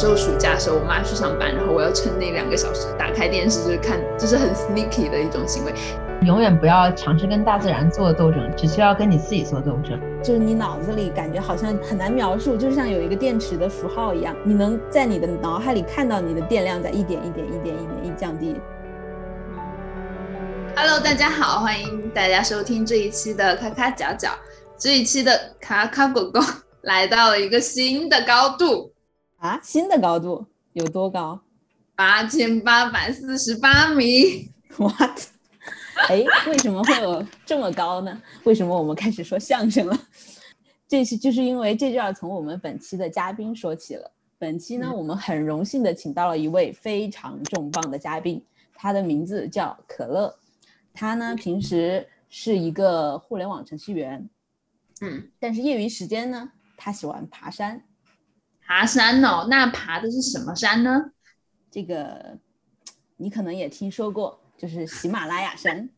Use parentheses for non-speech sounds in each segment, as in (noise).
时候暑假的时候，我妈去上班，然后我要趁那两个小时打开电视，就是看，就是很 sneaky 的一种行为。永远不要尝试跟大自然做斗争，只需要跟你自己做斗争。就是你脑子里感觉好像很难描述，就像有一个电池的符号一样，你能在你的脑海里看到你的电量在一点一点、一点一点一降低。Hello，大家好，欢迎大家收听这一期的咔咔角角。这一期的卡卡狗狗来到了一个新的高度。啊，新的高度有多高？八千八百四十八米。What？哎，为什么会有这么高呢？为什么我们开始说相声了？这是就是因为这就要从我们本期的嘉宾说起了。本期呢，我们很荣幸的请到了一位非常重磅的嘉宾，他的名字叫可乐。他呢，平时是一个互联网程序员，嗯，但是业余时间呢，他喜欢爬山。爬山哦，那爬的是什么山呢？这个你可能也听说过，就是喜马拉雅山。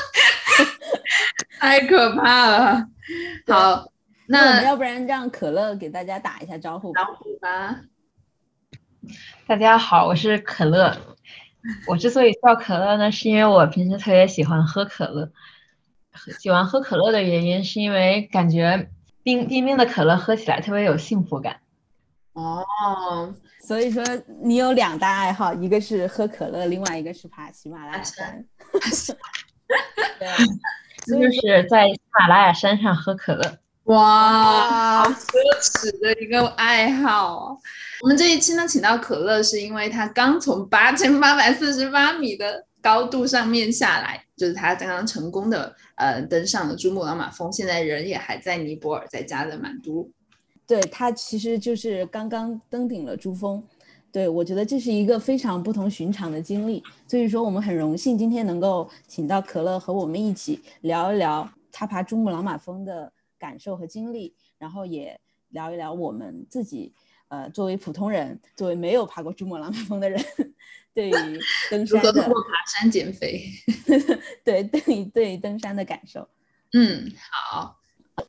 (laughs) 太可怕了。好，那要不然让可乐给大家打一下招呼。招呼吧。大家好，我是可乐。我之所以叫可乐呢，是因为我平时特别喜欢喝可乐。喜欢喝可乐的原因，是因为感觉。冰冰冰的可乐喝起来特别有幸福感，哦，所以说你有两大爱好，一个是喝可乐，另外一个是爬喜马拉雅山。(laughs) 对，(laughs) 就是在喜马拉雅山上喝可乐。哇，好奢侈的一个爱好。我们这一期呢，请到可乐，是因为他刚从八千八百四十八米的高度上面下来，就是他刚刚成功的。呃，登上了珠穆朗玛峰，现在人也还在尼泊尔，在加德满都。对他其实就是刚刚登顶了珠峰。对我觉得这是一个非常不同寻常的经历，所以说我们很荣幸今天能够请到可乐和我们一起聊一聊他爬珠穆朗玛峰的感受和经历，然后也聊一聊我们自己。呃，作为普通人，作为没有爬过珠穆朗玛峰的人，对于登山的爬山减肥，(laughs) 对对于对登山的感受，嗯，好。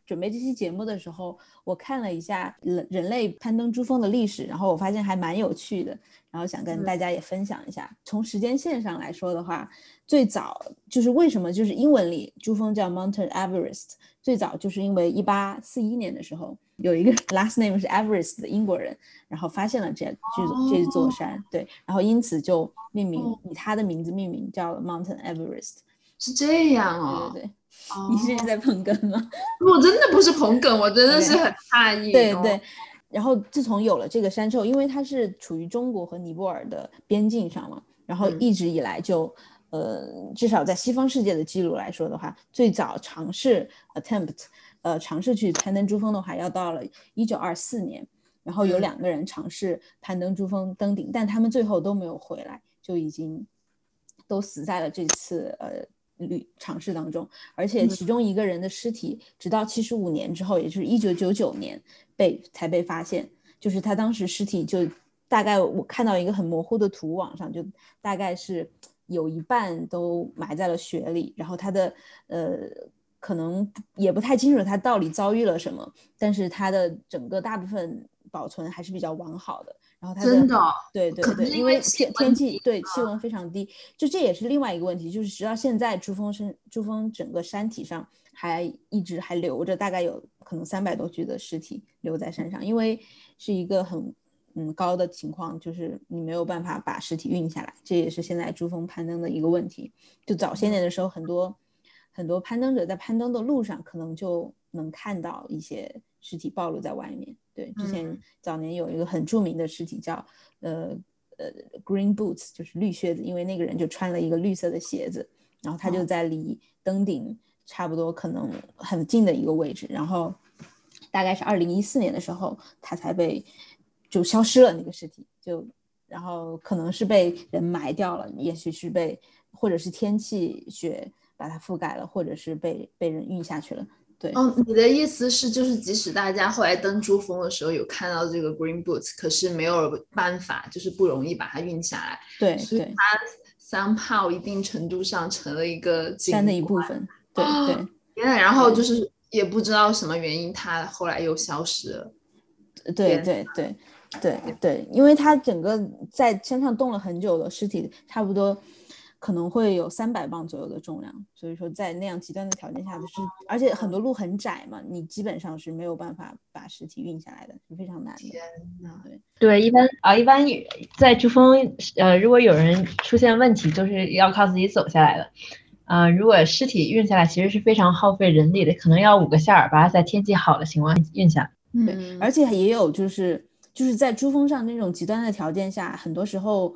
准备这期节目的时候，我看了一下人人类攀登珠峰的历史，然后我发现还蛮有趣的，然后想跟大家也分享一下。从时间线上来说的话，最早就是为什么就是英文里珠峰叫 Mountain Everest，最早就是因为一八四一年的时候。有一个 (laughs) last name 是 Everest 的英国人，然后发现了这这座这座山，对，然后因此就命名以他的名字命名，叫 Mountain Everest，是这样哦，对对对，你是在捧哏吗？(laughs) 我真的不是捧哏，我真的是很诧异。对对，然后自从有了这个山之后，因为它是处于中国和尼泊尔的边境上嘛，然后一直以来就，呃，至少在西方世界的记录来说的话，最早尝试 attempt。呃，尝试去攀登珠峰的话，要到了一九二四年，然后有两个人尝试攀登珠峰登顶，但他们最后都没有回来，就已经都死在了这次呃旅尝试当中。而且其中一个人的尸体，直到七十五年之后，也就是一九九九年被才被发现，就是他当时尸体就大概我看到一个很模糊的图，网上就大概是有一半都埋在了雪里，然后他的呃。可能也不太清楚他到底遭遇了什么，但是他的整个大部分保存还是比较完好的。然后他真的对对对，因为天天气对气温非常低，就这也是另外一个问题，就是直到现在珠峰山珠峰整个山体上还一直还留着，大概有可能三百多具的尸体留在山上，因为是一个很嗯高的情况，就是你没有办法把尸体运下来，这也是现在珠峰攀登的一个问题。就早些年的时候很多。很多攀登者在攀登的路上，可能就能看到一些尸体暴露在外面。对，之前早年有一个很著名的尸体叫呃呃 Green Boots，就是绿靴子，因为那个人就穿了一个绿色的鞋子，然后他就在离登顶差不多可能很近的一个位置，然后大概是二零一四年的时候，他才被就消失了那个尸体，就然后可能是被人埋掉了，也许是被或者是天气雪。把它覆盖了，或者是被被人运下去了。对，哦，你的意思是，就是即使大家后来登珠峰的时候有看到这个 green boots，可是没有办法，就是不容易把它运下来。对，所以它 somehow 一定程度上成了一个山的一部分。对对。然后就是也不知道什么原因，它后来又消失了。对对对。对对，因为它整个在山上冻了很久的尸体，差不多可能会有三百磅左右的重量，所以说在那样极端的条件下，就是而且很多路很窄嘛，你基本上是没有办法把尸体运下来的，是非常难的。天呐，对对，一般啊，一般在珠峰，呃，如果有人出现问题，都是要靠自己走下来的。呃，如果尸体运下来，其实是非常耗费人力的，可能要五个下尔巴在天气好的情况下运下嗯而且也有就是就是在珠峰上那种极端的条件下，很多时候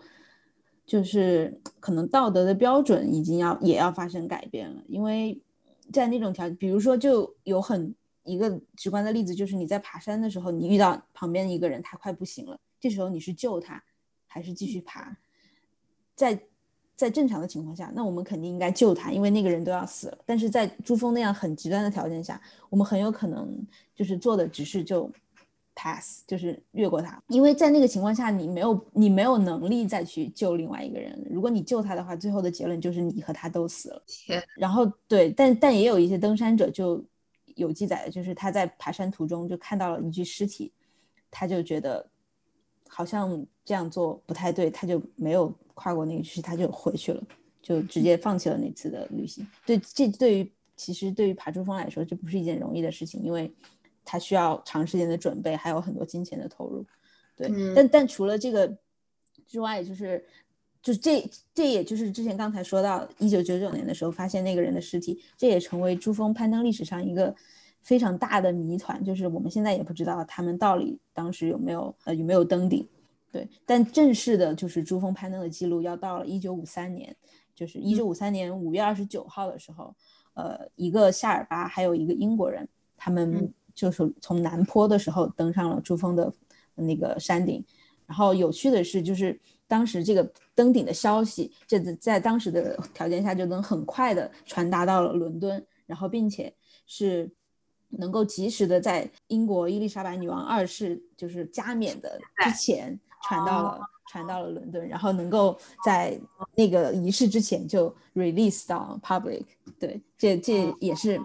就是可能道德的标准已经要也要发生改变了，因为在那种条，比如说就有很一个直观的例子，就是你在爬山的时候，你遇到旁边一个人他快不行了，这时候你是救他还是继续爬？在在正常的情况下，那我们肯定应该救他，因为那个人都要死了。但是在珠峰那样很极端的条件下，我们很有可能就是做的只是就 pass，就是越过他，因为在那个情况下，你没有你没有能力再去救另外一个人。如果你救他的话，最后的结论就是你和他都死了。天，然后对，但但也有一些登山者就有记载的，就是他在爬山途中就看到了一具尸体，他就觉得好像这样做不太对，他就没有跨过那个区，他就回去了，就直接放弃了那次的旅行。对，这对于其实对于爬珠峰来说，这不是一件容易的事情，因为它需要长时间的准备，还有很多金钱的投入。对，嗯但但除了这个之外，就是就这这也就是之前刚才说到一九九九年的时候发现那个人的尸体，这也成为珠峰攀登历史上一个非常大的谜团，就是我们现在也不知道他们到底当时有没有呃有没有登顶。对，但正式的就是珠峰攀登的记录要到了一九五三年，就是一九五三年五月二十九号的时候，呃，一个夏尔巴还有一个英国人，他们嗯就是从南坡的时候登上了珠峰的那个山顶。然后有趣的是，就是当时这个登顶的消息，这在当时的条件下就能很快的传达到了伦敦，然后并且是能够及时的在英国伊丽莎白女王二世就是加冕的之前传到了传到了伦敦，然后能够在那个仪式之前就 release 到 public。对，这这也是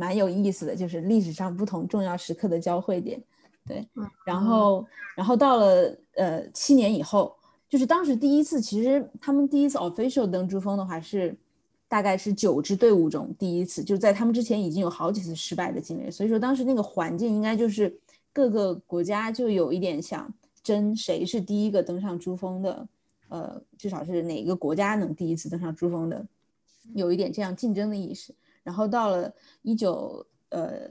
蛮有意思的，就是历史上不同重要时刻的交汇点。对，然后然后到了呃七年以后，就是当时第一次，其实他们第一次 official 登珠峰的话是大概是九支队伍中第一次，就是在他们之前已经有好几次失败的经历，所以说当时那个环境应该就是各个国家就有一点想争谁是第一个登上珠峰的，呃，至少是哪个国家能第一次登上珠峰的，有一点这样竞争的意识。然后到了一九呃。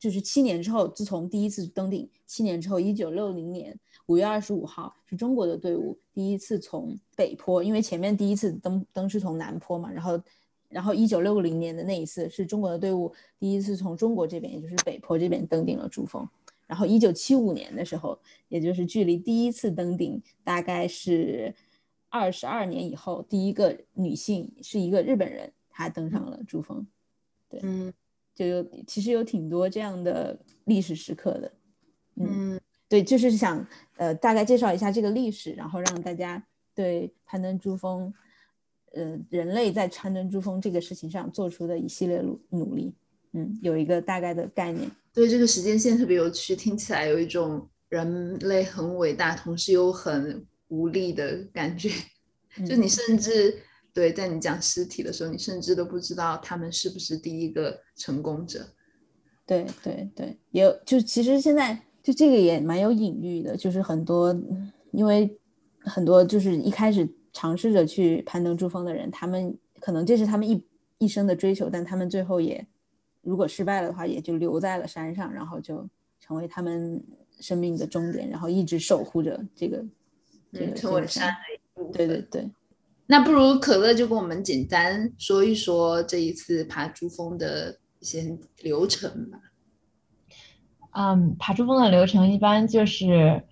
就是七年之后，自从第一次登顶，七年之后，一九六零年五月二十五号是中国的队伍第一次从北坡，因为前面第一次登登是从南坡嘛，然后，然后一九六零年的那一次是中国的队伍第一次从中国这边，也就是北坡这边登顶了珠峰。然后一九七五年的时候，也就是距离第一次登顶大概是二十二年以后，第一个女性是一个日本人，她登上了珠峰。对，嗯。就有其实有挺多这样的历史时刻的，嗯对，就是想呃大概介绍一下这个历史，然后让大家对攀登珠峰，呃人类在攀登珠峰这个事情上做出的一系列努努力，嗯，有一个大概的概念。对这个时间线特别有趣，听起来有一种人类很伟大，同时又很无力的感觉。(laughs) 就嗯。你甚至对在你讲尸体的时候，你甚至都不知道他们是不是第一个成功者。对对对，也有就其实现在就这个也蛮有隐喻的，就是很多因为很多就是一开始尝试着去攀登珠峰的人，他们可能这是他们一一生的追求，但他们最后也如果失败了的话，也就留在了山上，然后就成为他们生命的终点，然后一直守护着这个这个嗯，这成为个山。山的一部分。对对对，那不如可乐就跟我们简单说一说这一次爬珠峰的一些流程吧。嗯，爬珠峰的流程一般就是，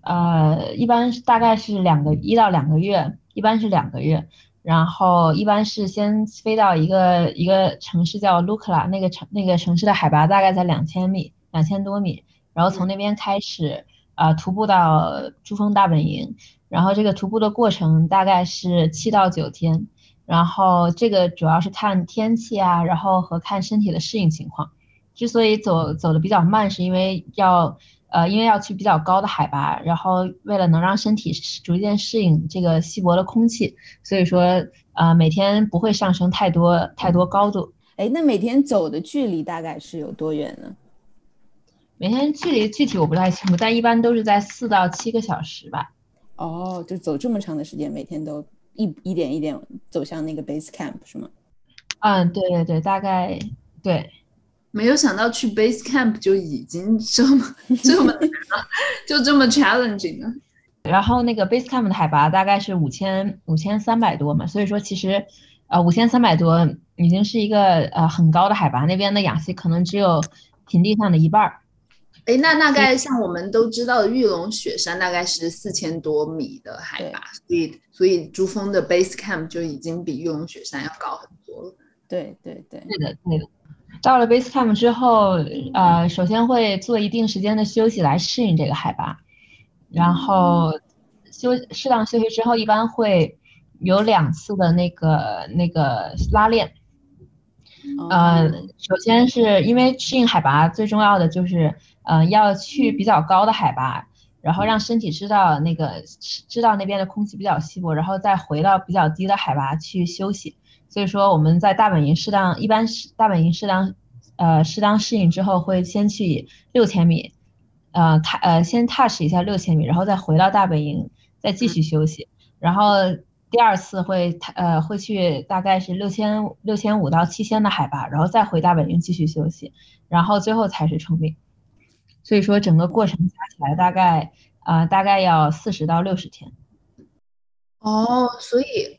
呃，一般大概是两个一到两个月，一般是两个月。然后一般是先飞到一个一个城市叫卢克拉，那个城那个城市的海拔大概在两千米，两千多米。然后从那边开始，呃，徒步到珠峰大本营。然后这个徒步的过程大概是七到九天。然后这个主要是看天气啊，然后和看身体的适应情况。之所以走走的比较慢，是因为要呃，因为要去比较高的海拔，然后为了能让身体逐渐适应这个稀薄的空气，所以说呃每天不会上升太多太多高度。哎，那每天走的距离大概是有多远呢？每天距离具体我不太清楚，但一般都是在四到七个小时吧。哦，就走这么长的时间，每天都一一点一点走向那个 base camp 是吗？嗯，对对对，大概对。没有想到去 base camp 就已经这么 (laughs) 这么，(laughs) 就这么 challenging 了。然后那个 base camp 的海拔大概是五千五千三百多嘛，所以说其实呃五千三百多已经是一个呃很高的海拔，那边的氧气可能只有平地上的一半儿。哎，那大概像我们都知道的玉龙雪山，大概是四千多米的海拔，所以所以珠峰的 base camp 就已经比玉龙雪山要高很多了。对对对，对的对的。到了 base camp 之后，呃，首先会做一定时间的休息来适应这个海拔，然后休适当休息之后，一般会有两次的那个那个拉练。呃，首先是因为适应海拔最重要的就是。嗯，要去比较高的海拔，然后让身体知道那个知道那边的空气比较稀薄，然后再回到比较低的海拔去休息。所以说我们在大本营适当，一般是大本营适当，呃，适当适应之后会先去六千米，呃，踏呃先踏实一下六千米，然后再回到大本营再继续休息。然后第二次会呃会去大概是六千六千五到七千的海拔，然后再回大本营继续休息，然后最后才是成冰。所以说整个过程加起来大概啊大概要四十到六十天。哦，所以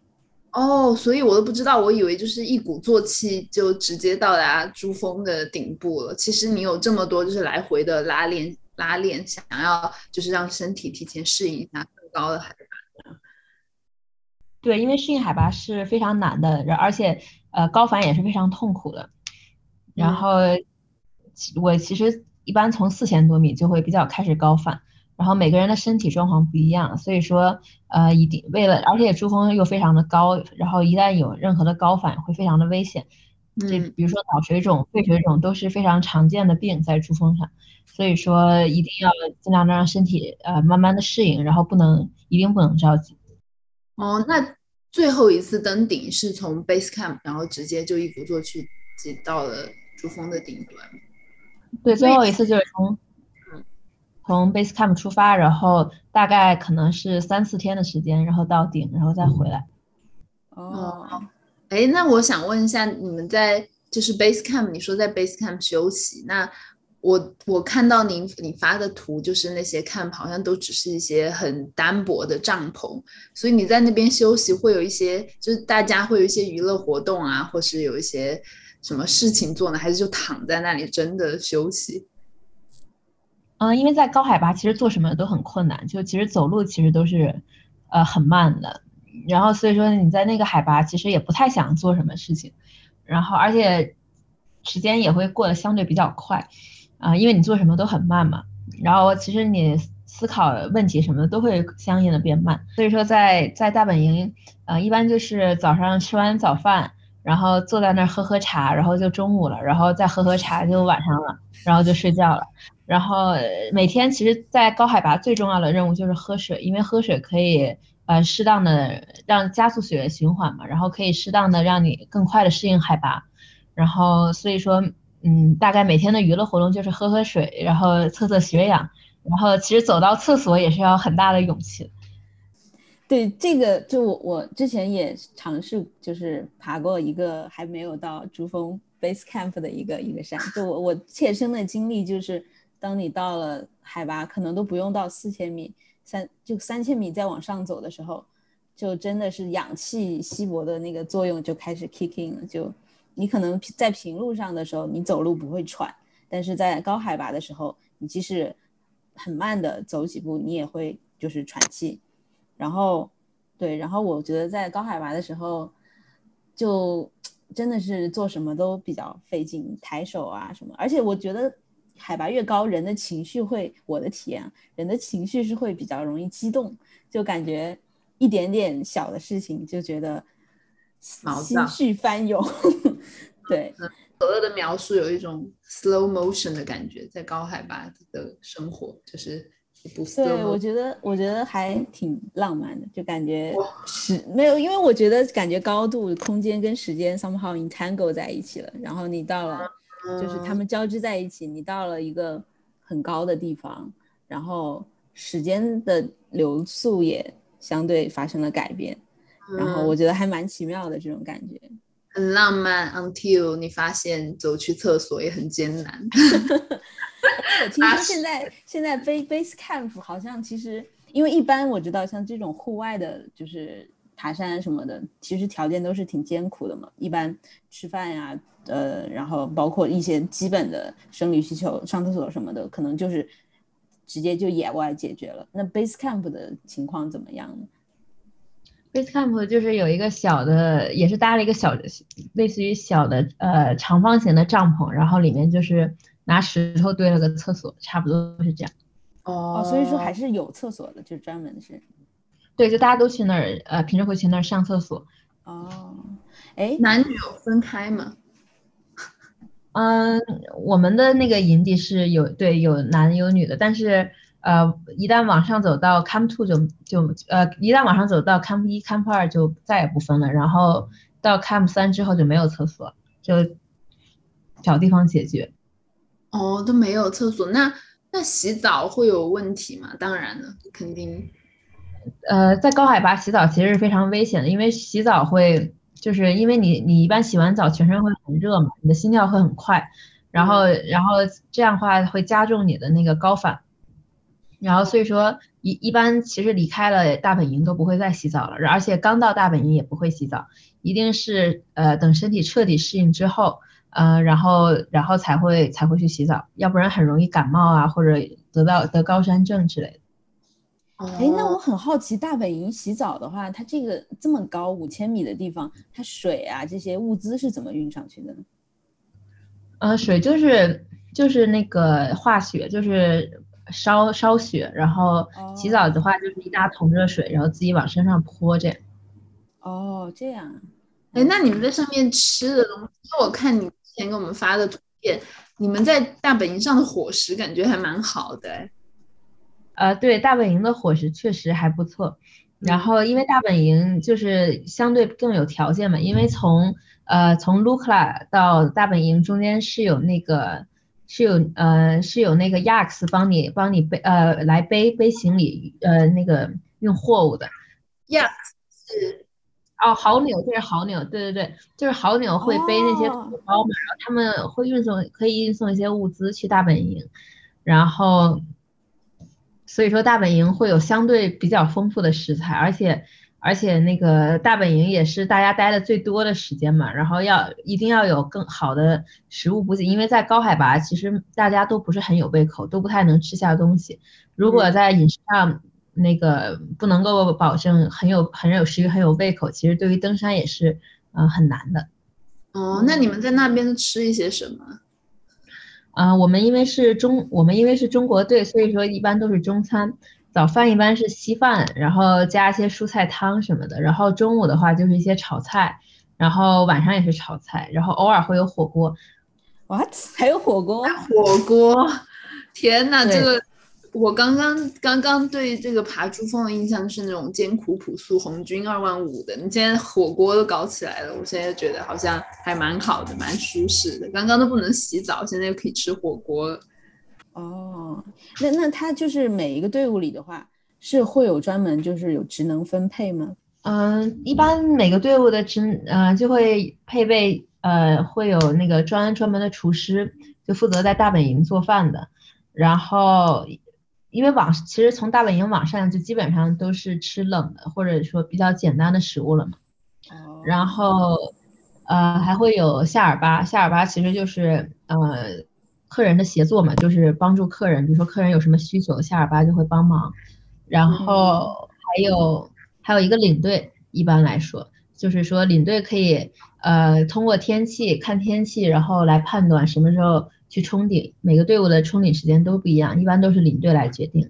哦，所以我都不知道，我以为就是一鼓作气就直接到达珠峰的顶部了。其实你有这么多就是来回的拉练拉练，想要就是让身体提前适应一下更高的海拔。对，因为适应海拔是非常难的，而且呃高反也是非常痛苦的。然后我其实。一般从四千多米就会比较开始高反，然后每个人的身体状况不一样，所以说呃一定为了，而且珠峰又非常的高，然后一旦有任何的高反会非常的危险，这比如说脑水肿、肺水肿都是非常常见的病在珠峰上，所以说一定要尽量的让身体呃慢慢的适应，然后不能一定不能着急。哦，那最后一次登顶是从 base camp，然后直接就一鼓作气挤到了珠峰的顶端。对，最后一次就是从，从 base camp 出发，然后大概可能是三四天的时间，然后到顶，然后再回来。哦，哎，那我想问一下，你们在就是 base camp，你说在 base camp 休息，那我我看到您你发的图，就是那些 camp 好像都只是一些很单薄的帐篷，所以你在那边休息会有一些，就是大家会有一些娱乐活动啊，或是有一些。什么事情做呢？还是就躺在那里真的休息？嗯，因为在高海拔，其实做什么都很困难，就其实走路其实都是呃很慢的。然后所以说你在那个海拔，其实也不太想做什么事情。然后而且时间也会过得相对比较快啊，因为你做什么都很慢嘛。然后其实你思考问题什么的都会相应的变慢。所以说在在大本营，呃，一般就是早上吃完早饭。然后坐在那儿喝喝茶，然后就中午了，然后再喝喝茶就晚上了，然后就睡觉了。然后每天其实，在高海拔最重要的任务就是喝水，因为喝水可以呃适当的让加速血液循环嘛，然后可以适当的让你更快的适应海拔。然后所以说，嗯，大概每天的娱乐活动就是喝喝水，然后测测血氧，然后其实走到厕所也是要很大的勇气。对这个，就我我之前也尝试，就是爬过一个还没有到珠峰 base camp 的一个一个山。就我我切身的经历就是，当你到了海拔可能都不用到四千米，三就三千米再往上走的时候，就真的是氧气稀薄的那个作用就开始 kicking 了。就你可能在平路上的时候，你走路不会喘，但是在高海拔的时候，你即使很慢的走几步，你也会就是喘气。然后，对，然后我觉得在高海拔的时候，就真的是做什么都比较费劲，抬手啊什么。而且我觉得海拔越高，人的情绪会，我的体验，人的情绪是会比较容易激动，就感觉一点点小的事情就觉得心绪翻涌。(laughs) 对，可乐的描述有一种 slow motion 的感觉，在高海拔的生活就是对，我。觉得我觉得还挺浪漫的，就感觉是没有，因为我觉得感觉高度、空间跟时间 somehow entangle 在一起了，然后你到了，就是他们交织在一起，你到了一个很高的地方，然后时间的流速也相对发生了改变，然后我觉得还蛮奇妙的这种感觉。很浪漫，until 你发现走去厕所也很艰难。(laughs) 我听说现在现在 base base camp 好像其实，因为一般我知道像这种户外的，就是爬山什么的，其实条件都是挺艰苦的嘛。一般吃饭呀，呃，然后包括一些基本的生理需求，上厕所什么的，可能就是直接就野外解决了。那 base camp 的情况怎么样呢？Base camp 就是有一个小的，也是搭了一个小的，类似于小的呃长方形的帐篷，然后里面就是拿石头堆了个厕所，差不多是这样。哦哦，所以说还是有厕所的，就专门是。对，就大家都去那儿，呃，平时会去那儿上厕所。哦，哎，男女有分开吗？(laughs) 嗯，我们的那个营地是有对有男有女的，但是呃，一旦往上走到 Camp Two 就就呃，一旦往上走到 Camp 一、Camp 二就再也不分了，然后到 Camp 三之后就没有厕所，就找地方解决。哦，都没有厕所，那那洗澡会有问题吗？当然了，肯定。呃，在高海拔洗澡其实是非常危险的，因为洗澡会，就是因为你你一般洗完澡全身会很热嘛，你的心跳会很快，然后然后这样的话会加重你的那个高反，然后所以说一一般其实离开了大本营都不会再洗澡了，而且刚到大本营也不会洗澡，一定是呃等身体彻底适应之后，呃然后然后才会才会去洗澡，要不然很容易感冒啊或者得到得高山症之类的。哎，那我哦很好奇，大本营洗澡的话，它这个这么高五千米的地方，它水啊这些物资是怎么运上去的呢？呃，水就是就是那个化雪，就是烧烧雪，然后洗澡的话就是一大桶热水，然后自己往身上泼这样。哦，这样啊。哎，那你们在上面吃的东西，我看你之前给我们发的图片，你们在大本营上的伙食感觉还蛮好的哎。呃，对，大本营的伙食确实还不错。然后因为大本营就是相对更有条件嘛，因为从呃从 Lukla 到大本营中间是有那个是有呃是有那个 Yaks 帮你帮你背呃来背背行李呃那个运货物的。Yaks 是哦，好牛，这是好牛，对对对，就是好牛会背那些哦土包嘛，然后他们会运送，可以运送一些物资去大本营，然后，所以说大本营会有相对比较丰富的食材，而且而且那个大本营也是大家待的最多的时间嘛，然后要一定要有更好的食物补给，因为在高海拔其实大家都不是很有胃口，都不太能吃下东西，如果在饮食上。那个不能够保证很有很有食欲很有胃口，其实对于登山也是呃很难的。哦，那你们在那边吃一些什么？啊、我们因为是中我们因为是中国队，所以说一般都是中餐，早饭一般是稀饭，然后加一些蔬菜汤什么的，然后中午的话就是一些炒菜，然后晚上也是炒菜，然后偶尔会有火锅。What？还有火锅？火锅！(laughs) 天呐，这个我刚刚刚刚对这个爬珠峰的印象是那种艰苦朴素红军二万五的，你现在火锅都搞起来了，我现在觉得好像还蛮好的，蛮舒适的。刚刚都不能洗澡，现在又可以吃火锅了。哦，那那他就是每一个队伍里的话，是会有专门就是有职能分配吗？嗯，一般每个队伍的职呃就会配备呃会有那个专专门的厨师，就负责在大本营做饭的。然后，因为网其实从大本营往上就基本上都是吃冷的，或者说比较简单的食物了嘛。哦，然后，呃，还会有夏尔巴，夏尔巴其实就是呃客人的协作嘛，就是帮助客人，比如说客人有什么需求，夏尔巴就会帮忙。然后还有还有一个领队，一般来说就是说领队可以呃通过天气看天气，然后来判断什么时候去冲顶。每个队伍的冲顶时间都不一样，一般都是领队来决定。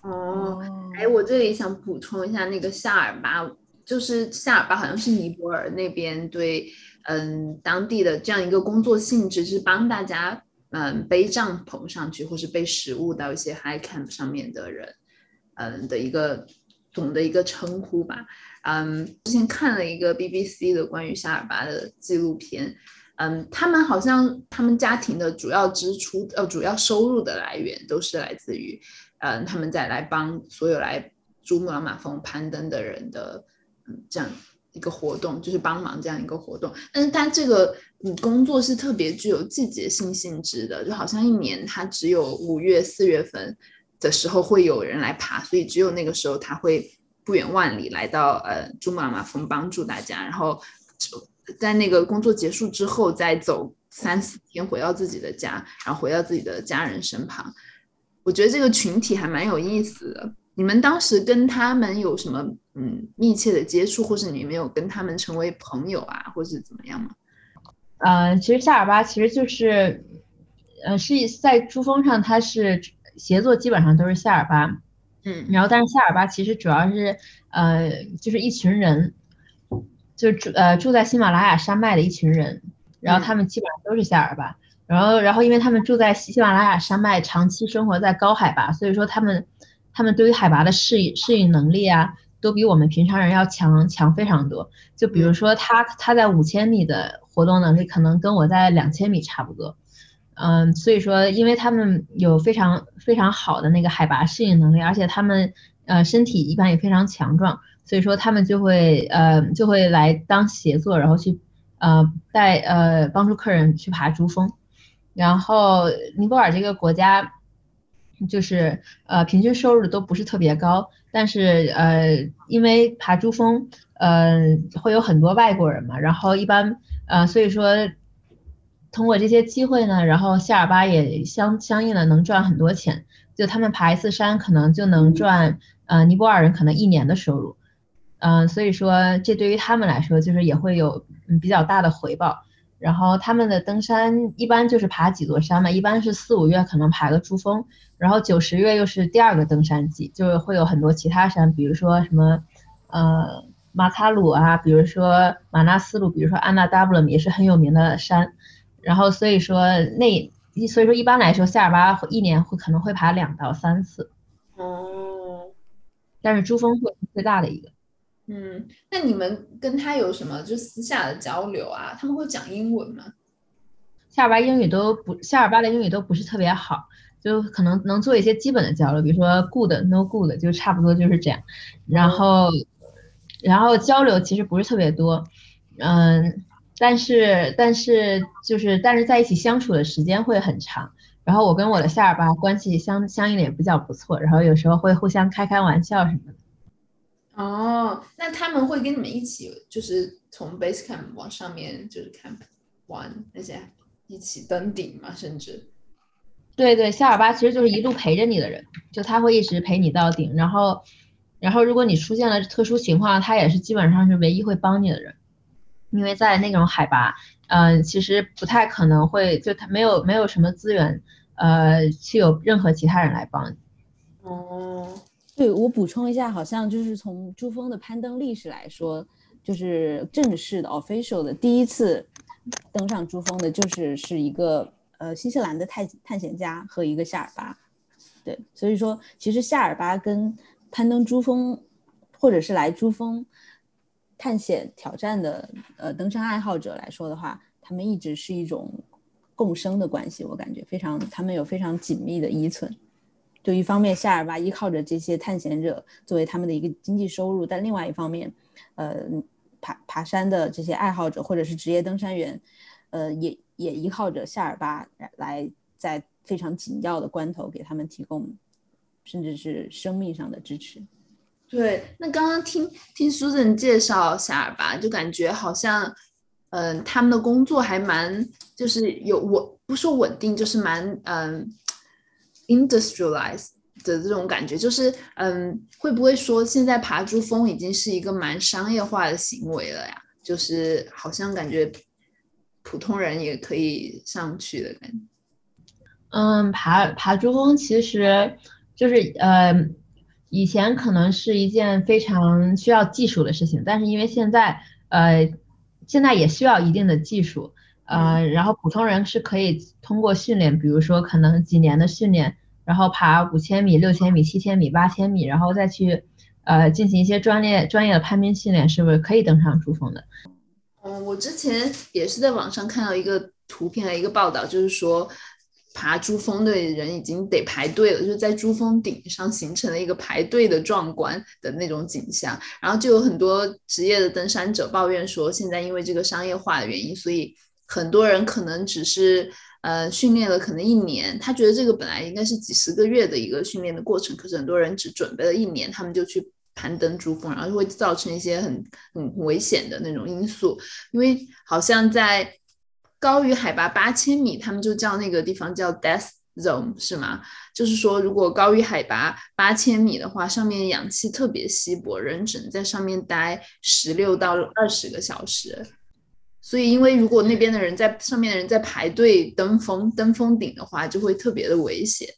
哦，哦，哎，我这里想补充一下，那个夏尔巴就是夏尔巴好像是尼泊尔那边对，嗯，当地的这样一个工作性质是帮大家，嗯，背帐篷上去，或是背食物到一些 high camp 上面的人，嗯的一个总的一个称呼吧。嗯，之前看了一个 BBC 的关于夏尔巴的纪录片，嗯，他们好像他们家庭的主要支出，呃，主要收入的来源都是来自于，嗯，他们在来帮所有来珠穆朗玛峰攀登的人的，嗯，这样一个活动，就是帮忙这样一个活动。但是他这个工作是特别具有季节性性质的，就好像一年他只有五月、四月份的时候会有人来爬，所以只有那个时候他会。不远万里来到呃珠穆朗玛峰帮助大家，然后在那个工作结束之后再走三四天回到自己的家，然后回到自己的家人身旁。我觉得这个群体还蛮有意思的。你们当时跟他们有什么嗯密切的接触，或是你没有跟他们成为朋友啊，或是怎么样吗？呃，其实夏尔巴其实就是呃是在珠峰上，它是协作基本上都是夏尔巴。嗯，然后但是夏尔巴其实主要是，呃，就是一群人，就住呃住在喜马拉雅山脉的一群人，然后他们基本上都是夏尔巴，然后然后因为他们住在喜马拉雅山脉，长期生活在高海拔，所以说他们他们对于海拔的适应适应能力啊，都比我们平常人要强强非常多。就比如说他他在五千米的活动能力，可能跟我在两千米差不多。嗯，所以说，因为他们有非常非常好的那个海拔适应能力，而且他们呃身体一般也非常强壮，所以说他们就会呃就会来当协作，然后去呃带呃帮助客人去爬珠峰。然后尼泊尔这个国家就是呃平均收入都不是特别高，但是呃因为爬珠峰呃会有很多外国人嘛，然后一般呃所以说。通过这些机会呢，然后夏尔巴也相相应的能赚很多钱，就他们爬一次山可能就能赚，呃，尼泊尔人可能一年的收入，嗯，所以说这对于他们来说就是也会有比较大的回报。然后他们的登山一般就是爬几座山嘛，一般是四五月可能爬个珠峰，然后九十月又是第二个登山季，就是会有很多其他山，比如说什么，呃，马卡鲁啊，比如说马纳斯鲁，比如说安娜达布勒也是很有名的山。然后所以说那所以说一般来说夏尔巴一年会可能会爬两到三次，哦，但是珠峰会最大的一个。嗯，那你们跟他有什么就私下的交流啊？他们会讲英文吗？夏尔巴英语都不夏尔巴的英语都不是特别好，就可能能做一些基本的交流，比如说 good no good 就差不多就是这样。然后然后交流其实不是特别多，嗯。但是，但是，就是，但是在一起相处的时间会很长。然后我跟我的夏尔巴关系相相应的也比较不错，然后有时候会互相开开玩笑什么的。哦，那他们会跟你们一起，就是从 base camp 往上面，就是 camp 玩那些，一起登顶嘛，甚至。对对，夏尔巴其实就是一路陪着你的人，就他会一直陪你到顶。然后，然后如果你出现了特殊情况，他也是基本上是唯一会帮你的人。因为在那种海拔，嗯，其实不太可能会，就他没有没有什么资源，呃，去有任何其他人来帮你。哦，对我补充一下，好像就是从珠峰的攀登历史来说，就是正式的 official 的第一次登上珠峰的，就是是一个呃新西兰的探探险家和一个夏尔巴。对，所以说其实夏尔巴跟攀登珠峰，或者是来珠峰。探险挑战的呃登山爱好者来说的话，他们一直是一种共生的关系，我感觉非常，他们有非常紧密的依存。就一方面，夏尔巴依靠着这些探险者作为他们的一个经济收入，但另外一方面，呃，爬爬山的这些爱好者或者是职业登山员，呃，也也依靠着夏尔巴来在非常紧要的关头给他们提供，甚至是生命上的支持。对，那刚刚听听 Susan 介绍夏尔巴，就感觉好像，嗯，他们的工作还蛮，就是有稳，不说稳定，就是蛮，嗯，industrialized 的这种感觉，就是，嗯，会不会说现在爬珠峰已经是一个蛮商业化的行为了呀？就是好像感觉普通人也可以上去的感觉。嗯，爬爬珠峰其实就是，呃。以前可能是一件非常需要技术的事情，但是因为现在，呃，现在也需要一定的技术，呃，然后普通人是可以通过训练，比如说可能几年的训练，然后爬五千米、六千米、七千米、八千米，然后再去，呃，进行一些专业专业的攀冰训练，是不是可以登上珠峰的？嗯，我之前也是在网上看到一个图片的一个报道，就是说。爬珠峰的人已经得排队了，就是在珠峰顶上形成了一个排队的壮观的那种景象。然后就有很多职业的登山者抱怨说，现在因为这个商业化的原因，所以很多人可能只是呃训练了可能一年，他觉得这个本来应该是几十个月的一个训练的过程，可是很多人只准备了一年，他们就去攀登珠峰，然后就会造成一些很很危险的那种因素，因为好像在。高于海拔八千米，他们就叫那个地方叫 death zone，是吗？就是说，如果高于海拔八千米的话，上面氧气特别稀薄，人只能在上面待十六到二十个小时。所以，因为如果那边的人在上面的人在排队登峰登峰顶的话，就会特别的危险。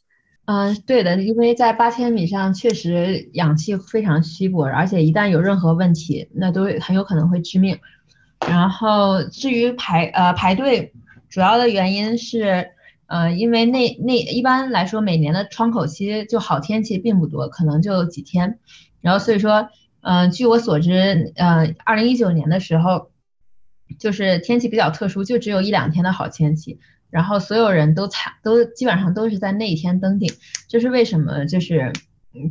嗯，对的，因为在八千米上确实氧气非常稀薄，而且一旦有任何问题，那都很有可能会致命。然后至于排呃排队，主要的原因是，呃，因为那那一般来说每年的窗口期就好天气并不多，可能就几天。然后所以说，嗯，据我所知，呃，二零一九年的时候，就是天气比较特殊，就只有一两天的好天气。然后所有人都踩都基本上都是在那一天登顶，这是为什么？就是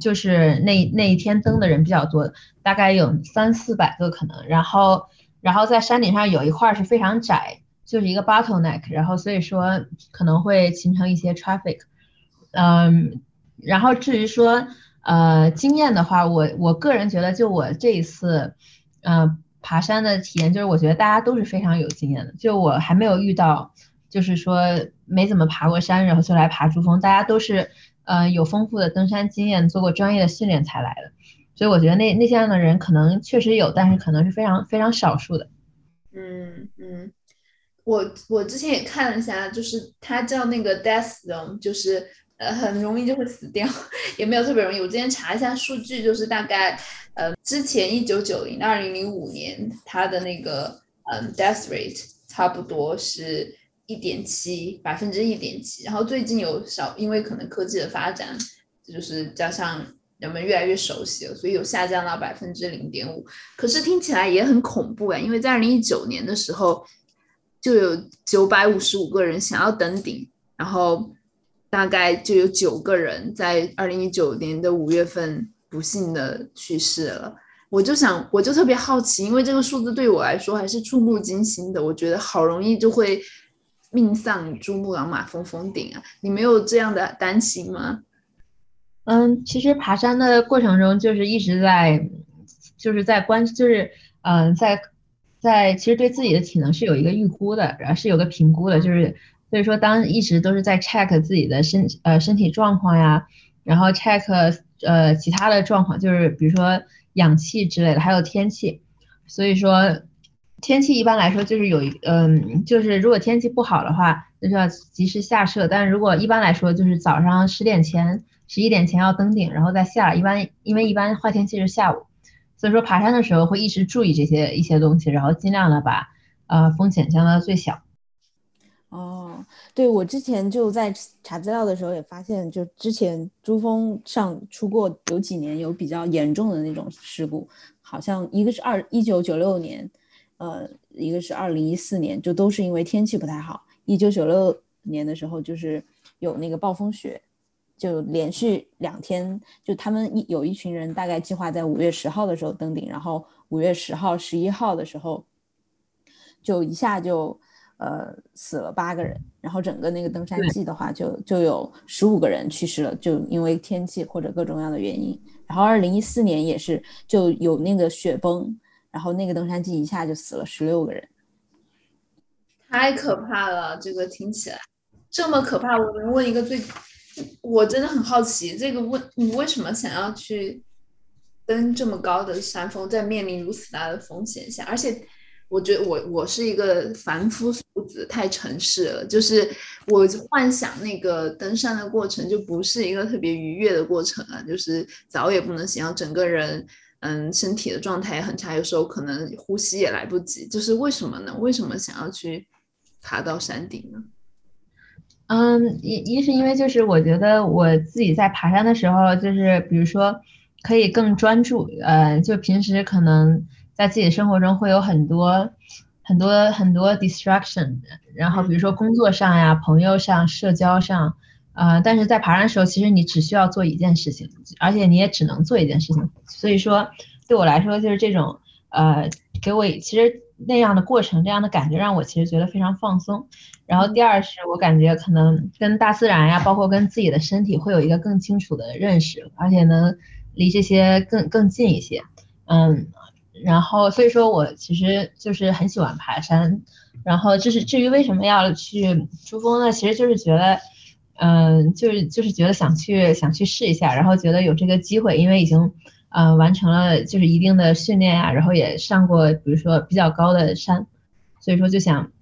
就是那那一天登的人比较多，大概有三四百个可能。然后。然后在山顶上有一块是非常窄，就是一个 bottleneck，然后所以说可能会形成一些 traffic，嗯，然后至于说呃经验的话，我我个人觉得就我这一次，嗯爬山的体验，就是我觉得大家都是非常有经验的，就我还没有遇到就是说没怎么爬过山，然后就来爬珠峰，大家都是呃有丰富的登山经验，做过专业的训练才来的。所以我觉得那那些样的人可能确实有，但是可能是非常非常少数的。嗯嗯，我我之前也看了一下，就是他叫那个 death zone，就是呃很容易就会死掉，(laughs) 也没有特别容易。我之前查一下数据，就是大概呃之前一九九零二零零五年他的那个嗯 death rate 差不多是一点七百分之一点七，然后最近有少，因为可能科技的发展，就是加上。人们越来越熟悉了，所以有下降到百分之零点五。可是听起来也很恐怖啊，因为在二零一九年的时候，就有九百五十五个人想要登顶，然后大概就有九个人在二零一九年的五月份不幸的去世了。我就想，我就特别好奇，因为这个数字对我来说还是触目惊心的。我觉得好容易就会命丧珠穆朗玛峰峰顶啊！你没有这样的担心吗？嗯，其实爬山的过程中就是一直在，就是在关，就是嗯，在在其实对自己的体能是有一个预估的，然后是有个评估的，就是所以说当一直都是在 check 自己的身呃身体状况呀，然后 check 呃其他的状况，就是比如说氧气之类的，还有天气，所以说天气一般来说就是有一嗯，就是如果天气不好的话，那就要及时下撤，但是如果一般来说就是早上十点前。十一点前要登顶，然后再下。一般因为一般坏天气是下午，所以说爬山的时候会一直注意这些一些东西，然后尽量的把呃风险降到最小。哦，对我之前就在查资料的时候也发现，就之前珠峰上出过有几年有比较严重的那种事故，好像一个是二一九九六年，呃，一个是二零一四年，就都是因为天气不太好。一九九六年的时候就是有那个暴风雪。就连续两天，就他们一有一群人，大概计划在五月十号的时候登顶，然后五月十号、十一号的时候，就一下就呃死了八个人，然后整个那个登山季的话，就就有十五个人去世了，就因为天气或者各种各样的原因。然后二零一四年也是就有那个雪崩，然后那个登山季一下就死了十六个人，太可怕了！这个听起来这么可怕，我能问一个最？我真的很好奇，这个问你为什么想要去登这么高的山峰，在面临如此大的风险下，而且我觉得我我是一个凡夫俗子，太城市了。就是我幻想那个登山的过程，就不是一个特别愉悦的过程啊。就是早也不能醒，要整个人嗯身体的状态也很差，有时候可能呼吸也来不及。就是为什么呢？为什么想要去爬到山顶呢？嗯，一一是因为就是我觉得我自己在爬山的时候，就是比如说可以更专注，呃，就平时可能。在自己的生活中会有很多很多很多 distraction，然后比如说工作上呀、朋友上、社交上，呃，但是在爬山的时候，其实你只需要做一件事情，而且你也只能做一件事情。所以说，对我来说，就是这种呃，给我其实那样的过程、这样的感觉，让我其实觉得非常放松。然后第二是我感觉可能跟大自然呀，包括跟自己的身体会有一个更清楚的认识，而且能离这些更更近一些。嗯。然后，所以说我其实就是很喜欢爬山。然后，就是至于为什么要去珠峰呢？其实就是觉得，嗯，就是就是觉得想去想去试一下。然后觉得有这个机会，因为已经，呃，完成了就是一定的训练呀，然后也上过比如说比较高的山，所以说就想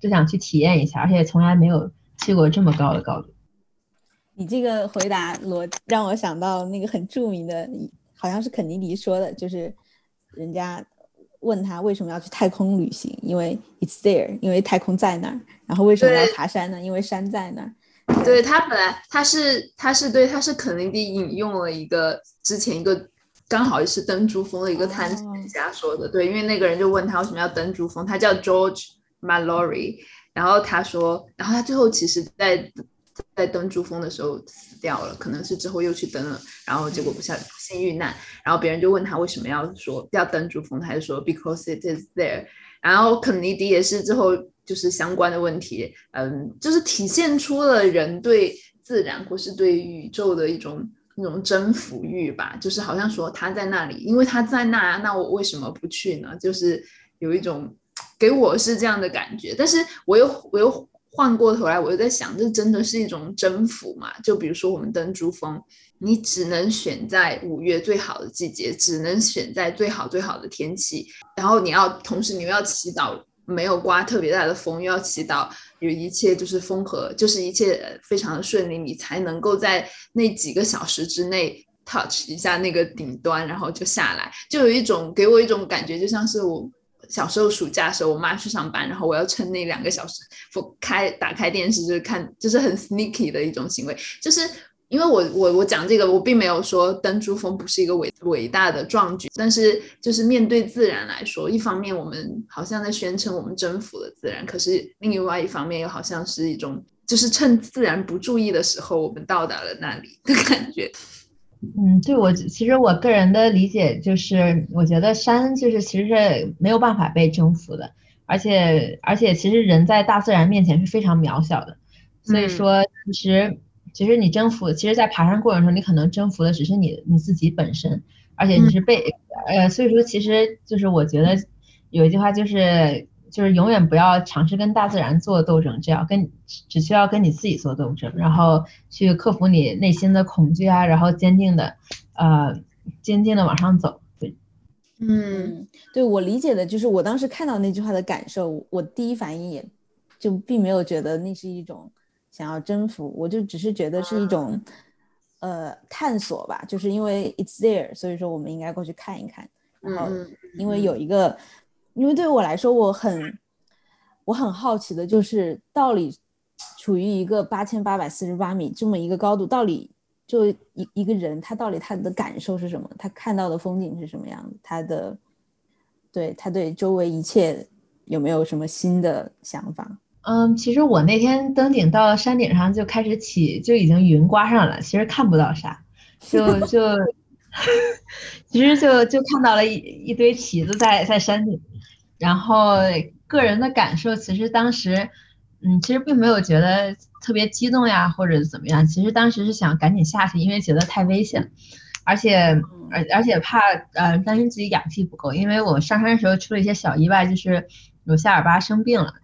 就想去体验一下，而且从来没有去过这么高的高度。你这个回答逻让我想到那个很著名的，好像是肯尼迪说的，就是。人家问他为什么要去太空旅行，因为 it's there，因为太空在那儿。然后为什么要爬山呢？因为山在那儿。对他本来他是他是对他是肯定迪引用了一个之前一个刚好也是登珠峰的一个探险家说的。对，因为那个人就问他为什么要登珠峰，他叫 George Mallory，然后他说，然后他最后其实在。在登珠峰的时候死掉了，可能是之后又去登了，然后结果不幸不幸遇难，然后别人就问他为什么要说要登珠峰，他就说 because it is there。然后肯尼迪也是之后就是相关的问题，嗯，就是体现出了人对自然或是对宇宙的一种那种征服欲吧，就是好像说他在那里，因为他在那，那我为什么不去呢？就是有一种给我是这样的感觉，但是我又我又。换过头来，我就在想，这真的是一种征服嘛？就比如说我们登珠峰，你只能选在五月最好的季节，只能选在最好最好的天气，然后你要同时你又要祈祷没有刮特别大的风，又要祈祷有一切就是风和，就是一切非常的顺利，你才能够在那几个小时之内 touch 一下那个顶端，然后就下来，就有一种给我一种感觉，就像是我。小时候暑假的时候，我妈去上班，然后我要趁那两个小时，不开打开电视就是看，就是很 sneaky 的一种行为。就是因为我我我讲这个，我并没有说登珠峰不是一个伟伟大的壮举，但是就是面对自然来说，一方面我们好像在宣称我们征服了自然，可是另外一方面又好像是一种，就是趁自然不注意的时候，我们到达了那里的感觉。嗯，对我其实我个人的理解就是，我觉得山就是其实是没有办法被征服的，而且而且其实人在大自然面前是非常渺小的，所以说其实其实你征服，其实，在爬山过程中你可能征服的只是你你自己本身，而且你是被呃，所以说其实就是我觉得有一句话就是。就是永远不要尝试跟大自然做斗争，只要跟只需要跟你自己做斗争，然后去克服你内心的恐惧啊，然后坚定的，呃，坚定的往上走。对，嗯，对我理解的就是我当时看到那句话的感受，我第一反应也就并没有觉得那是一种想要征服，我就只是觉得是一种呃探索吧，就是因为 it's there，所以说我们应该过去看一看，然后因为有一个。因为对于我来说，我很我很好奇的就是，到底处于一个八千八百四十八米这么一个高度，到底就一一个人他到底他的感受是什么？他看到的风景是什么样子？他的对他对周围一切有没有什么新的想法？嗯，其实我那天登顶到山顶上就开始起，就已经云刮上了，其实看不到啥，就 (laughs) 就 (laughs) 其实就就看到了一一堆旗子在在山顶。然后个人的感受，其实当时，嗯，其实并没有觉得特别激动呀，或者怎么样。其实当时是想赶紧下去，因为觉得太危险，而且而而且怕呃担心自己氧气不够。因为我上山的时候出了一些小意外，就是我夏尔巴生病了，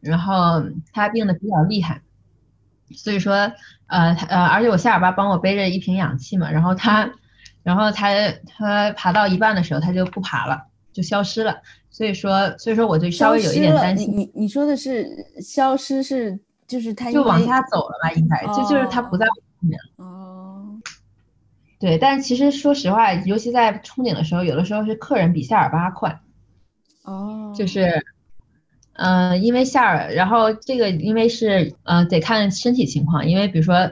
然后他病的比较厉害，所以说呃呃，而且我夏尔巴帮我背着一瓶氧气嘛，然后他然后他他爬到一半的时候他就不爬了。就消失了。所以说，所以说我就稍微有一点担心。你你说的是消失是就是他就往下走了吧？应该就就是他不在后面了。哦，对，但其实说实话，尤其在冲顶的时候，有的时候是客人比夏尔巴快。哦，就是，嗯，因为夏尔，然后这个因为是，呃，得看身体情况，因为比如说，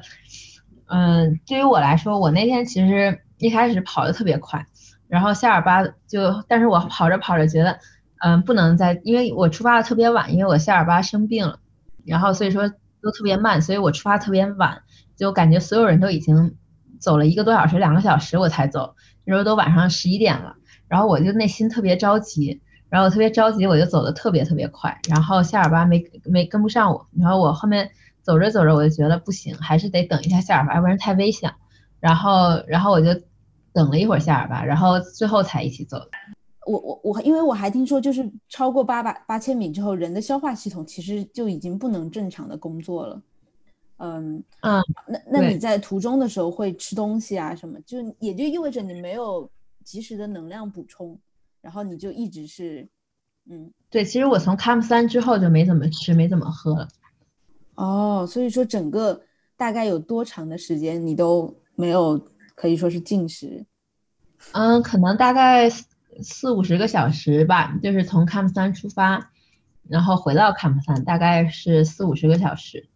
嗯，对于我来说，我那天其实一开始跑的特别快，然后夏尔巴就，但是我跑着跑着觉得，嗯，不能再，因为我出发的特别晚，因为我夏尔巴生病了，然后所以说都特别慢，所以我出发特别晚，就感觉所有人都已经走了一个多小时、两个小时我才走，那时候都晚上十一点了，然后我就内心特别着急。然后我特别着急，我就走的特别特别快，然后夏尔巴没没跟不上我，然后我后面走着走着我就觉得不行，还是得等一下夏尔巴，要不然太危险。然后然后我就等了一会儿夏尔巴，然后最后才一起走。我我我，因为我还听说，就是超过八百八千米之后，人的消化系统其实就已经不能正常的工作了。嗯嗯，那那你在途中的时候会吃东西啊什么？就也就意味着你没有及时的能量补充。然后你就一直是，嗯，对，其实我从 Camp 三之后就没怎么吃，没怎么喝了。哦，所以说整个大概有多长的时间你都没有可以说是进食？嗯，可能大概四五十个小时吧，就是从 Camp 三出发，然后回到 Camp 三，大概是四五十个小时。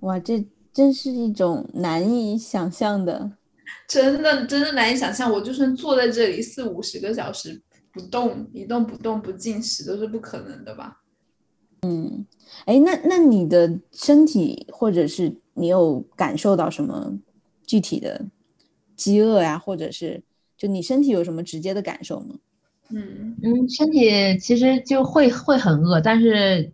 哇，这真是一种难以想象的。(laughs) 真的真的难以想象，我就算坐在这里四五十个小时不动，一动不动不进食都是不可能的吧？嗯，哎，那那你的身体或者是你有感受到什么具体的饥饿呀，或者是就你身体有什么直接的感受吗？嗯嗯，身体其实就会会很饿，但是。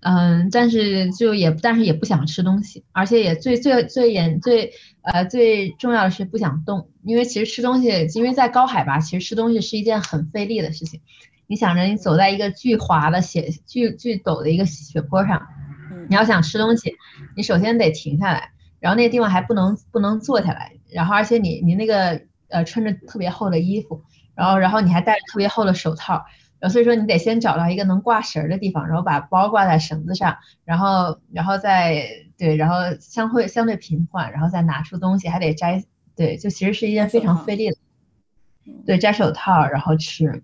嗯，但是就也，但是也不想吃东西，而且也最最最严最呃最重要的是不想动，因为其实吃东西，因为在高海拔，其实吃东西是一件很费力的事情。你想着你走在一个巨滑的雪巨巨陡的一个雪坡上，你要想吃东西，你首先得停下来，然后那个地方还不能不能坐下来，然后而且你你那个呃穿着特别厚的衣服，然后然后你还戴着特别厚的手套。然后所以说你得先找到一个能挂绳的地方，然后把包挂在绳子上，然后然后再对，然后相会相对平缓，然后再拿出东西，还得摘，对，就其实是一件非常费力的，对，摘手套然后吃。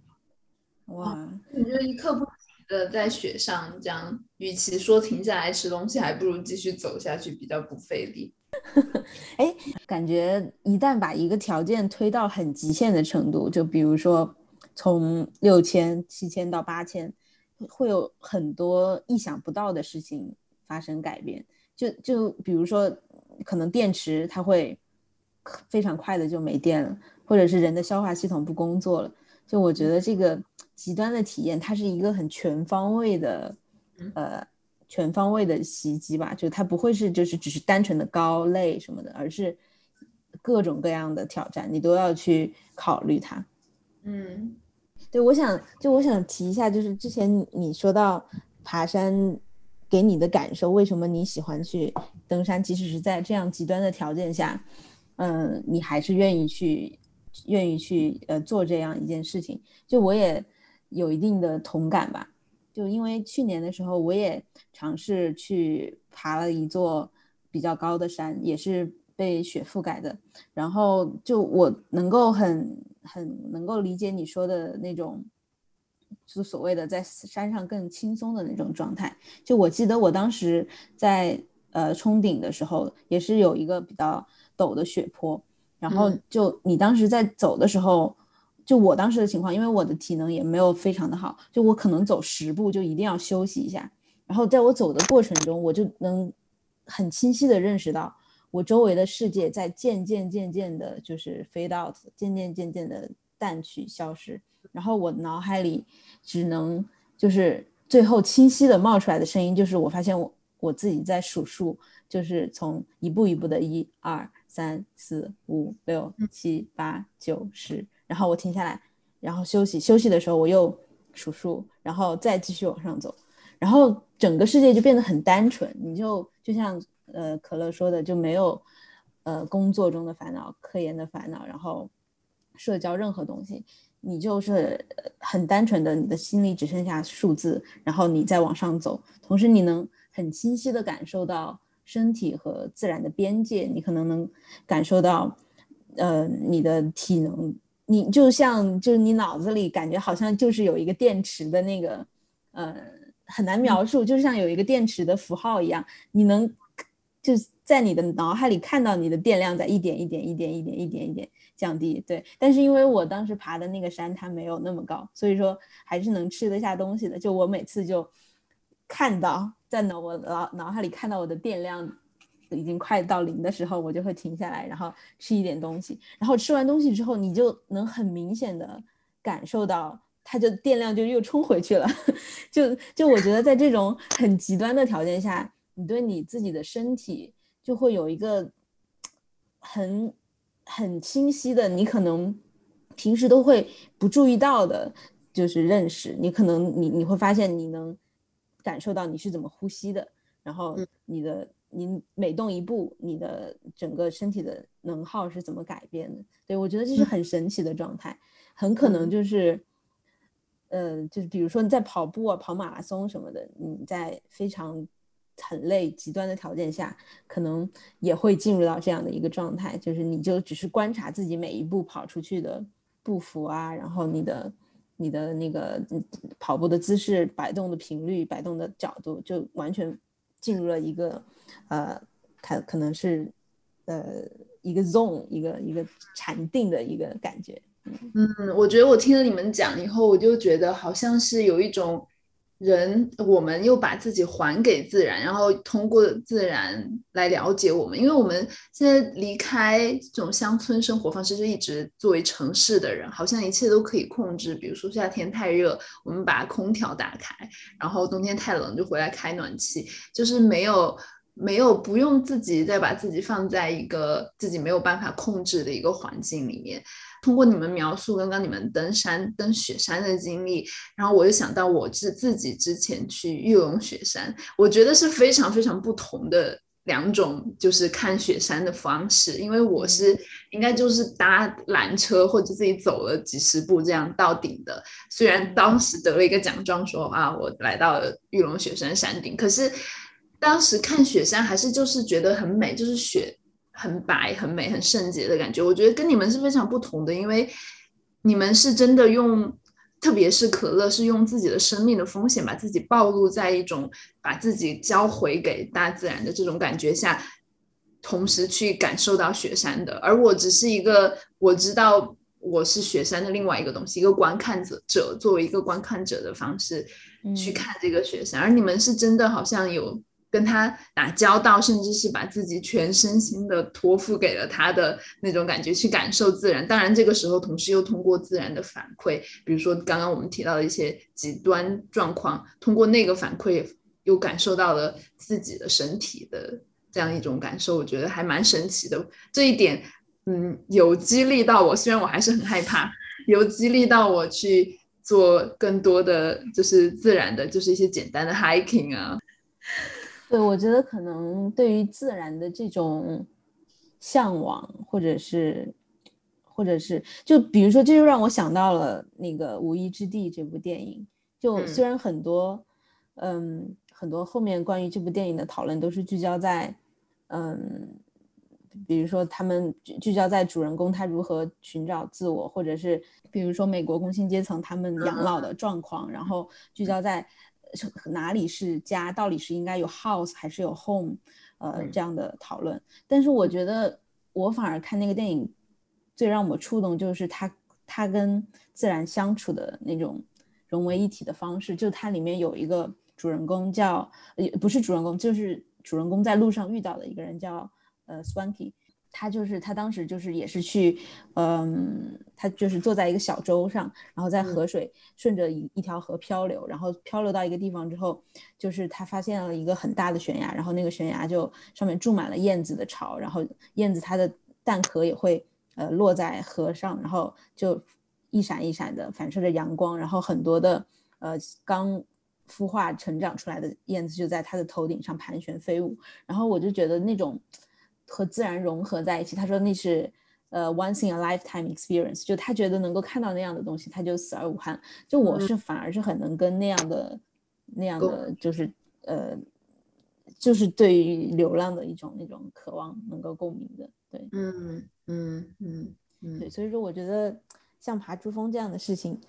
哇，你就一刻不停的在雪上这样，与其说停下来吃东西，还不如继续走下去比较不费力。(laughs) 哎，感觉一旦把一个条件推到很极限的程度，就比如说。从六千、七千到八千，会有很多意想不到的事情发生改变。就就比如说，可能电池它会非常快的就没电了，或者是人的消化系统不工作了。就我觉得这个极端的体验，它是一个很全方位的，呃，全方位的袭击吧。就它不会是就是只是单纯的高累什么的，而是各种各样的挑战，你都要去考虑它。嗯。对，我想就我想提一下，就是之前你说到爬山给你的感受，为什么你喜欢去登山？即使是在这样极端的条件下，嗯，你还是愿意去愿意去呃做这样一件事情。就我也有一定的同感吧。就因为去年的时候，我也尝试去爬了一座比较高的山，也是被雪覆盖的。然后就我能够很。很能够理解你说的那种，就所谓的在山上更轻松的那种状态。就我记得我当时在呃冲顶的时候，也是有一个比较陡的雪坡，然后就你当时在走的时候，就我当时的情况，因为我的体能也没有非常的好，就我可能走十步就一定要休息一下。然后在我走的过程中，我就能很清晰的认识到。我周围的世界在渐渐渐渐的，就是 fade out，渐渐渐渐的淡去消失。然后我脑海里只能就是最后清晰的冒出来的声音，就是我发现我我自己在数数，就是从一步一步的一二三四五六七八九十，然后我停下来，然后休息休息的时候我又数数，然后再继续往上走，然后整个世界就变得很单纯，你就就像。呃，可乐说的就没有，呃，工作中的烦恼、科研的烦恼，然后社交任何东西，你就是很单纯的，你的心里只剩下数字，然后你再往上走，同时你能很清晰的感受到身体和自然的边界，你可能能感受到，呃，你的体能，你就像就是你脑子里感觉好像就是有一个电池的那个，呃，很难描述，就像有一个电池的符号一样，你能就在你的脑海里看到你的电量在一点一点一点一点一点一点。降低对，但是因为我当时爬的那个山它没有那么高，所以说还是能吃得下东西的。就我每次就看到在脑我脑脑海里看到我的电量已经快到零的时候，我就会停下来，然后吃一点东西。然后吃完东西之后，你就能很明显的感受到它就电量就又冲回去了。(laughs) 就就我觉得在这种很极端的条件下，你对你自己的身体就会有一个很。很清晰的，你可能平时都会不注意到的，就是认识你。可能你你会发现，你能感受到你是怎么呼吸的，然后你的你每动一步，你的整个身体的能耗是怎么改变的。对我觉得这是很神奇的状态，很可能就是，呃，就是比如说你在跑步啊、跑马拉松什么的，你在非常。很累，极端的条件下，可能也会进入到这样的一个状态，就是你就只是观察自己每一步跑出去的步幅啊，然后你的你的那个跑步的姿势、摆动的频率、摆动的角度，就完全进入了一个呃，它可能是呃一个 zone，一个一个禅定的一个感觉。嗯，我觉得我听了你们讲以后，我就觉得好像是有一种。人，我们又把自己还给自然，然后通过自然来了解我们。因为我们现在离开这种乡村生活方式，就一直作为城市的人，好像一切都可以控制。比如说夏天太热，我们把空调打开；然后冬天太冷，就回来开暖气。就是没有没有不用自己再把自己放在一个自己没有办法控制的一个环境里面。通过你们描述刚刚你们登山登雪山的经历，然后我就想到我是自己之前去玉龙雪山，我觉得是非常非常不同的两种，就是看雪山的方式。因为我是应该就是搭缆车或者自己走了几十步这样到顶的。虽然当时得了一个奖状，说啊我来到了玉龙雪山山顶，可是当时看雪山还是就是觉得很美，就是雪。很白、很美、很圣洁的感觉，我觉得跟你们是非常不同的，因为你们是真的用，特别是可乐是用自己的生命的风险，把自己暴露在一种把自己交回给大自然的这种感觉下，同时去感受到雪山的。而我只是一个，我知道我是雪山的另外一个东西，一个观看者，者作为一个观看者的方式去看这个雪山，而你们是真的好像有。跟他打交道，甚至是把自己全身心的托付给了他的那种感觉，去感受自然。当然，这个时候同时又通过自然的反馈，比如说刚刚我们提到的一些极端状况，通过那个反馈又感受到了自己的身体的这样一种感受，我觉得还蛮神奇的。这一点，嗯，有激励到我，虽然我还是很害怕，有激励到我去做更多的就是自然的，就是一些简单的 hiking 啊。对，我觉得可能对于自然的这种向往，或者是，或者是，就比如说，这就让我想到了那个《无依之地》这部电影。就虽然很多，嗯，很多后面关于这部电影的讨论都是聚焦在，嗯，比如说他们聚焦在主人公他如何寻找自我，或者是比如说美国工薪阶层他们养老的状况，然后聚焦在。哪里是家？到底是应该有 house 还是有 home？呃，这样的讨论。但是我觉得，我反而看那个电影，最让我触动就是他他跟自然相处的那种融为一体的方式。就它里面有一个主人公叫，呃，不是主人公，就是主人公在路上遇到的一个人叫呃 Swanky。他就是他当时就是也是去，嗯，他就是坐在一个小舟上，然后在河水顺着一一条河漂流，然后漂流到一个地方之后，就是他发现了一个很大的悬崖，然后那个悬崖就上面住满了燕子的巢，然后燕子它的蛋壳也会呃落在河上，然后就一闪一闪的反射着阳光，然后很多的呃刚孵化成长出来的燕子就在他的头顶上盘旋飞舞，然后我就觉得那种。和自然融合在一起，他说那是呃 once in a lifetime experience，就他觉得能够看到那样的东西，他就死而无憾。就我是反而是很能跟那样的那样的就是呃。就是对于流浪的一种那种渴望能够共鸣的，对，嗯嗯嗯嗯，对，所以说我觉得像爬珠峰这样的事情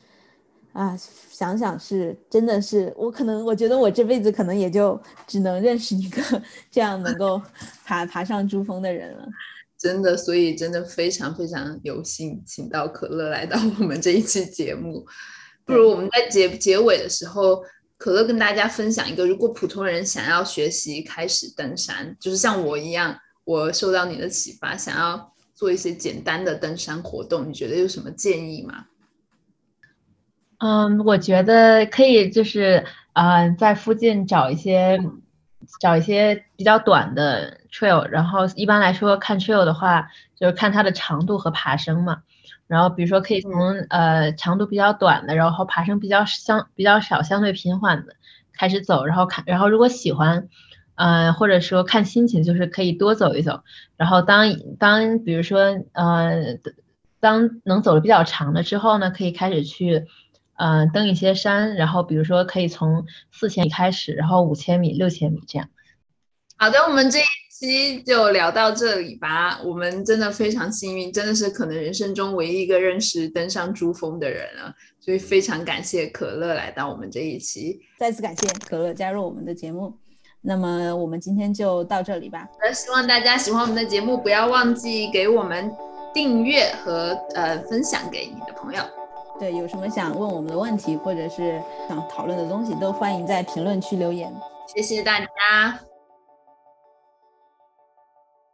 啊，想想是真的是我可能我觉得我这辈子可能也就只能认识一个 (laughs) 这样能够爬爬上珠峰的人了，(laughs) 真的，所以真的非常非常有幸请到可乐来到我们这一期节目，不如我们在结结尾的时候。可乐跟大家分享一个，如果普通人想要学习开始登山，就是像我一样，我受到你的启发，想要做一些简单的登山活动，你觉得有什么建议吗？嗯，我觉得可以，就是呃，在附近找一些找一些比较短的 trail，然后一般来说看 trail 的话，就是看它的长度和爬升嘛。然后，比如说可以从呃长度比较短的，然后爬升比较相比较少、相对平缓的开始走，然后看，然后如果喜欢，呃或者说看心情，就是可以多走一走。然后当当比如说呃当能走的比较长的之后呢，可以开始去呃登一些山，然后比如说可以从四千米开始，然后五千米、六千米这样。好的，我们这一。期就聊到这里吧。我们真的非常幸运，真的是可能人生中唯一一个认识登上珠峰的人了。所以非常感谢可乐来到我们这一期，再次感谢可乐加入我们的节目。那么我们今天就到这里吧。那希望大家喜欢我们的节目，不要忘记给我们订阅和呃分享给你的朋友。对，有什么想问我们的问题，或者是想讨论的东西，都欢迎在评论区留言。谢谢大家。